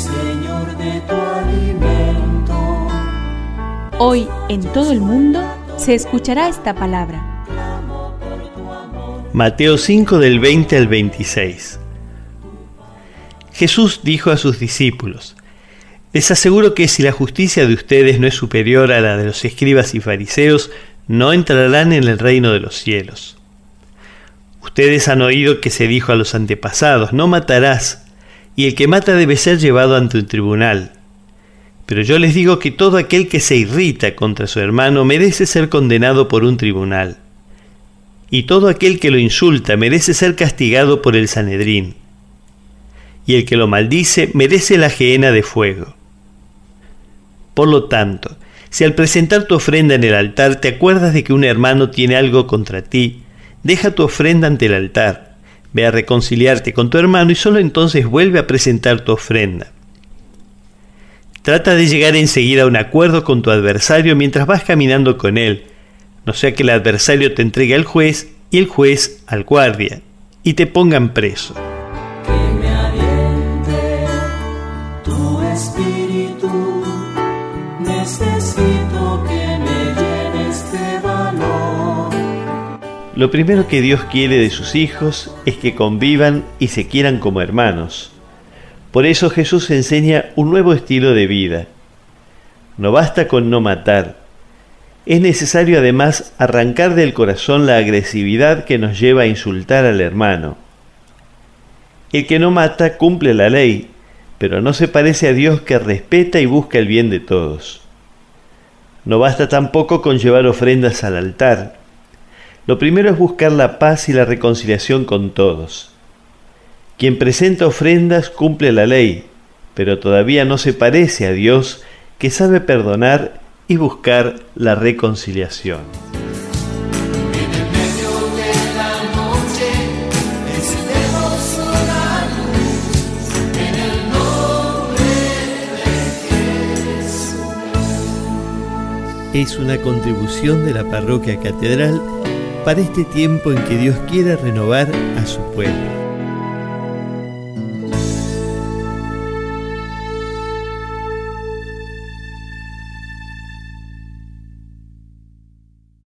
Señor, de tu alimento. Hoy en todo el mundo se escuchará esta palabra. Mateo 5 del 20 al 26. Jesús dijo a sus discípulos, Les aseguro que si la justicia de ustedes no es superior a la de los escribas y fariseos, no entrarán en el reino de los cielos. Ustedes han oído que se dijo a los antepasados, no matarás, y el que mata debe ser llevado ante un tribunal. Pero yo les digo que todo aquel que se irrita contra su hermano merece ser condenado por un tribunal. Y todo aquel que lo insulta merece ser castigado por el Sanedrín y el que lo maldice merece la gehenna de fuego. Por lo tanto, si al presentar tu ofrenda en el altar te acuerdas de que un hermano tiene algo contra ti, deja tu ofrenda ante el altar, ve a reconciliarte con tu hermano y solo entonces vuelve a presentar tu ofrenda. Trata de llegar enseguida a un acuerdo con tu adversario mientras vas caminando con él, no sea que el adversario te entregue al juez y el juez al guardia, y te pongan preso. Lo primero que Dios quiere de sus hijos es que convivan y se quieran como hermanos. Por eso Jesús enseña un nuevo estilo de vida. No basta con no matar. Es necesario además arrancar del corazón la agresividad que nos lleva a insultar al hermano. El que no mata cumple la ley, pero no se parece a Dios que respeta y busca el bien de todos. No basta tampoco con llevar ofrendas al altar. Lo primero es buscar la paz y la reconciliación con todos. Quien presenta ofrendas cumple la ley, pero todavía no se parece a Dios que sabe perdonar y buscar la reconciliación. Es una contribución de la parroquia catedral para este tiempo en que Dios quiere renovar a su pueblo.